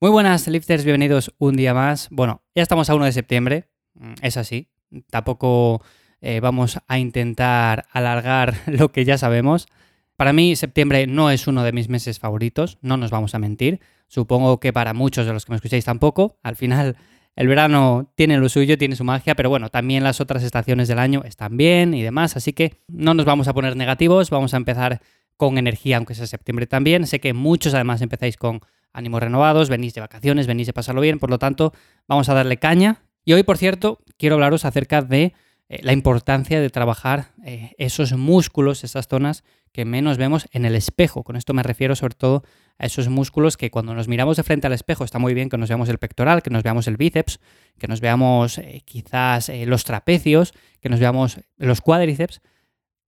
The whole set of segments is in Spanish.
Muy buenas, lifters, bienvenidos un día más. Bueno, ya estamos a 1 de septiembre, mm, es así. Tampoco eh, vamos a intentar alargar lo que ya sabemos. Para mí, septiembre no es uno de mis meses favoritos, no nos vamos a mentir. Supongo que para muchos de los que me escucháis tampoco. Al final, el verano tiene lo suyo, tiene su magia, pero bueno, también las otras estaciones del año están bien y demás. Así que no nos vamos a poner negativos, vamos a empezar con energía, aunque sea septiembre también. Sé que muchos además empezáis con ánimos renovados, venís de vacaciones, venís de pasarlo bien, por lo tanto, vamos a darle caña. Y hoy, por cierto, quiero hablaros acerca de eh, la importancia de trabajar eh, esos músculos, esas zonas que menos vemos en el espejo. Con esto me refiero sobre todo a esos músculos que cuando nos miramos de frente al espejo está muy bien que nos veamos el pectoral, que nos veamos el bíceps, que nos veamos eh, quizás los trapecios, que nos veamos los cuádriceps,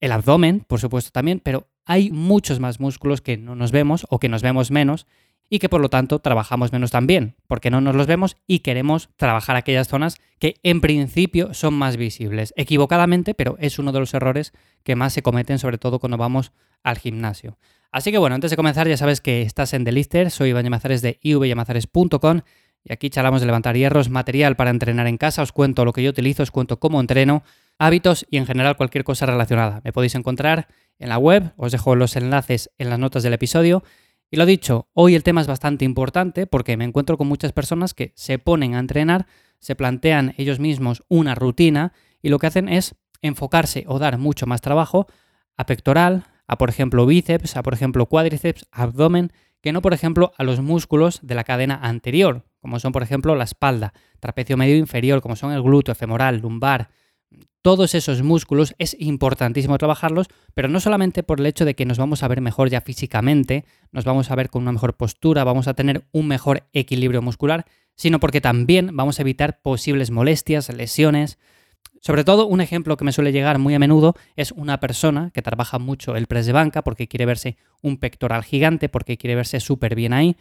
el abdomen, por supuesto también, pero hay muchos más músculos que no nos vemos o que nos vemos menos y que por lo tanto trabajamos menos también, porque no nos los vemos y queremos trabajar aquellas zonas que en principio son más visibles. Equivocadamente, pero es uno de los errores que más se cometen, sobre todo cuando vamos al gimnasio. Así que bueno, antes de comenzar ya sabes que estás en The Lister, soy Iván de ivyamazares.com y aquí charlamos de levantar hierros, material para entrenar en casa, os cuento lo que yo utilizo, os cuento cómo entreno, hábitos y en general cualquier cosa relacionada. Me podéis encontrar en la web, os dejo los enlaces en las notas del episodio y lo dicho, hoy el tema es bastante importante porque me encuentro con muchas personas que se ponen a entrenar, se plantean ellos mismos una rutina y lo que hacen es enfocarse o dar mucho más trabajo a pectoral, a por ejemplo bíceps, a por ejemplo cuádriceps, abdomen, que no por ejemplo a los músculos de la cadena anterior, como son por ejemplo la espalda, trapecio medio inferior, como son el glúteo, femoral, lumbar, todos esos músculos es importantísimo trabajarlos, pero no solamente por el hecho de que nos vamos a ver mejor ya físicamente, nos vamos a ver con una mejor postura, vamos a tener un mejor equilibrio muscular, sino porque también vamos a evitar posibles molestias, lesiones. Sobre todo, un ejemplo que me suele llegar muy a menudo es una persona que trabaja mucho el press de banca porque quiere verse un pectoral gigante, porque quiere verse súper bien ahí,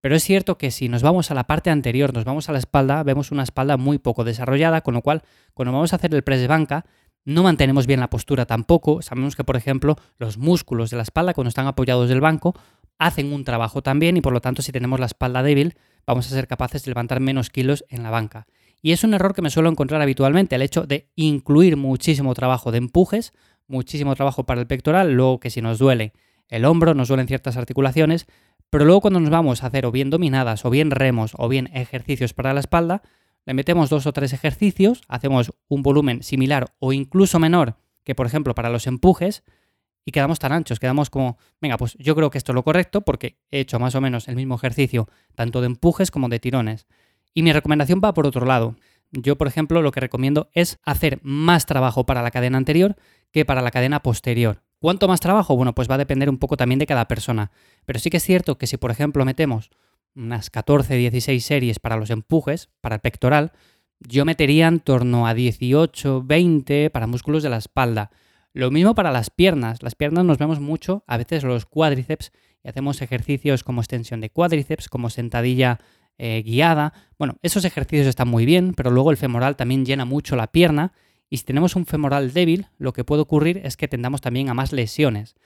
pero es cierto que si nos vamos a la parte anterior, nos vamos a la espalda, vemos una espalda muy poco desarrollada, con lo cual cuando vamos a hacer el press de banca, no mantenemos bien la postura tampoco. Sabemos que, por ejemplo, los músculos de la espalda, cuando están apoyados del banco, hacen un trabajo también y por lo tanto, si tenemos la espalda débil, vamos a ser capaces de levantar menos kilos en la banca. Y es un error que me suelo encontrar habitualmente, el hecho de incluir muchísimo trabajo de empujes, muchísimo trabajo para el pectoral, luego que si nos duele el hombro, nos duelen ciertas articulaciones, pero luego cuando nos vamos a hacer o bien dominadas, o bien remos, o bien ejercicios para la espalda, le metemos dos o tres ejercicios, hacemos un volumen similar o incluso menor que por ejemplo para los empujes, y quedamos tan anchos, quedamos como, venga, pues yo creo que esto es lo correcto porque he hecho más o menos el mismo ejercicio tanto de empujes como de tirones. Y mi recomendación va por otro lado. Yo, por ejemplo, lo que recomiendo es hacer más trabajo para la cadena anterior que para la cadena posterior. ¿Cuánto más trabajo? Bueno, pues va a depender un poco también de cada persona. Pero sí que es cierto que si, por ejemplo, metemos unas 14, 16 series para los empujes, para el pectoral, yo metería en torno a 18, 20 para músculos de la espalda. Lo mismo para las piernas. Las piernas nos vemos mucho, a veces los cuádriceps, y hacemos ejercicios como extensión de cuádriceps, como sentadilla eh, guiada. Bueno, esos ejercicios están muy bien, pero luego el femoral también llena mucho la pierna y si tenemos un femoral débil, lo que puede ocurrir es que tendamos también a más lesiones.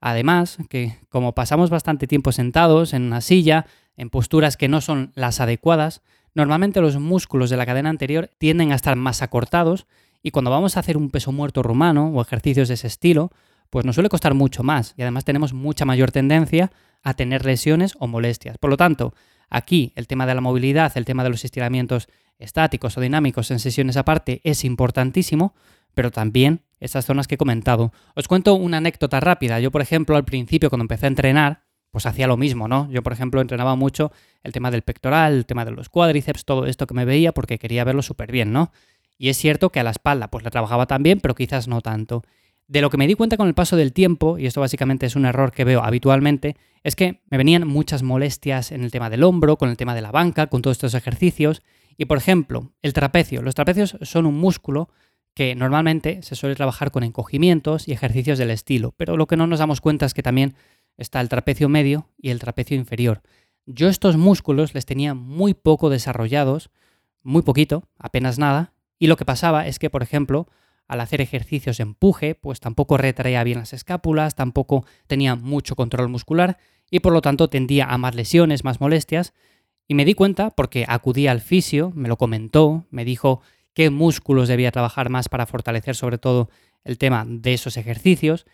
Además, que como pasamos bastante tiempo sentados en una silla, en posturas que no son las adecuadas, normalmente los músculos de la cadena anterior tienden a estar más acortados y cuando vamos a hacer un peso muerto rumano o ejercicios de ese estilo, pues nos suele costar mucho más y además tenemos mucha mayor tendencia a tener lesiones o molestias. Por lo tanto, aquí el tema de la movilidad, el tema de los estiramientos estáticos o dinámicos en sesiones aparte es importantísimo, pero también esas zonas que he comentado. Os cuento una anécdota rápida. Yo, por ejemplo, al principio cuando empecé a entrenar, pues hacía lo mismo, ¿no? Yo, por ejemplo, entrenaba mucho el tema del pectoral, el tema de los cuádriceps, todo esto que me veía porque quería verlo súper bien, ¿no? Y es cierto que a la espalda pues la trabajaba también, pero quizás no tanto. De lo que me di cuenta con el paso del tiempo, y esto básicamente es un error que veo habitualmente, es que me venían muchas molestias en el tema del hombro, con el tema de la banca, con todos estos ejercicios, y por ejemplo, el trapecio. Los trapecios son un músculo que normalmente se suele trabajar con encogimientos y ejercicios del estilo, pero lo que no nos damos cuenta es que también está el trapecio medio y el trapecio inferior. Yo estos músculos les tenía muy poco desarrollados, muy poquito, apenas nada, y lo que pasaba es que, por ejemplo, al hacer ejercicios de empuje, pues tampoco retraía bien las escápulas, tampoco tenía mucho control muscular y por lo tanto tendía a más lesiones, más molestias, Y me di cuenta porque acudí al fisio, me lo comentó, me dijo qué músculos debía trabajar más para fortalecer sobre todo el tema de esos ejercicios.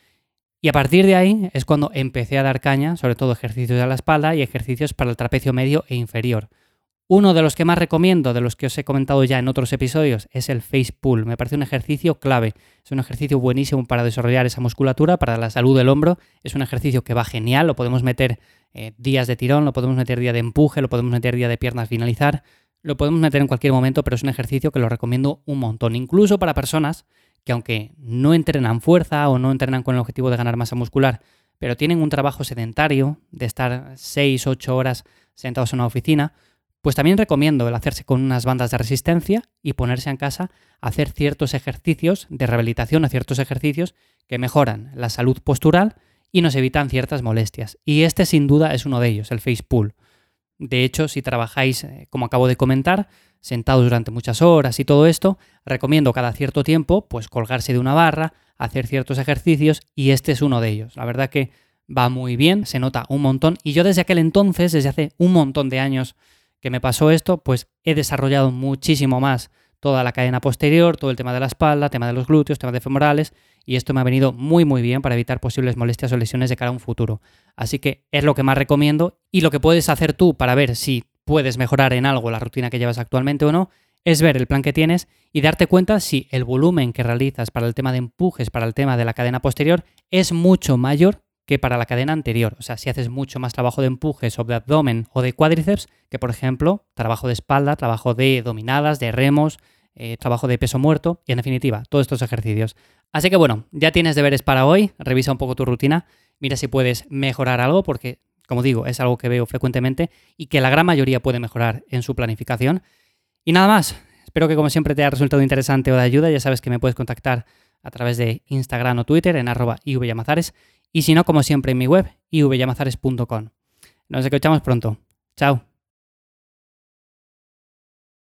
Y a partir de ahí es cuando empecé a dar caña, sobre todo ejercicios de la espalda y ejercicios para el trapecio medio e inferior. Uno de los que más recomiendo, de los que os he comentado ya en otros episodios, es el face pull. Me parece un ejercicio clave. Es un ejercicio buenísimo para desarrollar esa musculatura, para la salud del hombro. Es un ejercicio que va genial. Lo podemos meter eh, días de tirón, lo podemos meter día de empuje, lo podemos meter día de piernas finalizar. Lo podemos meter en cualquier momento, pero es un ejercicio que lo recomiendo un montón. Incluso para personas que aunque no entrenan fuerza o no entrenan con el objetivo de ganar masa muscular, pero tienen un trabajo sedentario de estar 6-8 horas sentados en una oficina, pues también recomiendo el hacerse con unas bandas de resistencia y ponerse en casa a hacer ciertos ejercicios de rehabilitación, a ciertos ejercicios que mejoran la salud postural y nos evitan ciertas molestias. Y este sin duda es uno de ellos, el face pull. De hecho, si trabajáis, eh, como acabo de comentar, sentados durante muchas horas y todo esto, recomiendo cada cierto tiempo pues colgarse de una barra, hacer ciertos ejercicios y este es uno de ellos. La verdad que va muy bien, se nota un montón y yo desde aquel entonces, desde hace un montón de años, que me pasó esto, pues he desarrollado muchísimo más toda la cadena posterior, todo el tema de la espalda, tema de los glúteos, tema de femorales, y esto me ha venido muy muy bien para evitar posibles molestias o lesiones de cara a un futuro. Así que es lo que más recomiendo y lo que puedes hacer tú para ver si puedes mejorar en algo la rutina que llevas actualmente o no, es ver el plan que tienes y darte cuenta si el volumen que realizas para el tema de empujes, para el tema de la cadena posterior, es mucho mayor que para la cadena anterior. O sea, si haces mucho más trabajo de empujes o de abdomen o de cuádriceps, que por ejemplo, trabajo de espalda, trabajo de dominadas, de remos, eh, trabajo de peso muerto y en definitiva, todos estos ejercicios. Así que bueno, ya tienes deberes para hoy, revisa un poco tu rutina, mira si puedes mejorar algo, porque como digo, es algo que veo frecuentemente y que la gran mayoría puede mejorar en su planificación. Y nada más, espero que como siempre te haya resultado interesante o de ayuda, ya sabes que me puedes contactar a través de Instagram o Twitter en arroba ivyamazares y si no, como siempre, en mi web, ivyamazares.com. Nos escuchamos pronto. Chao.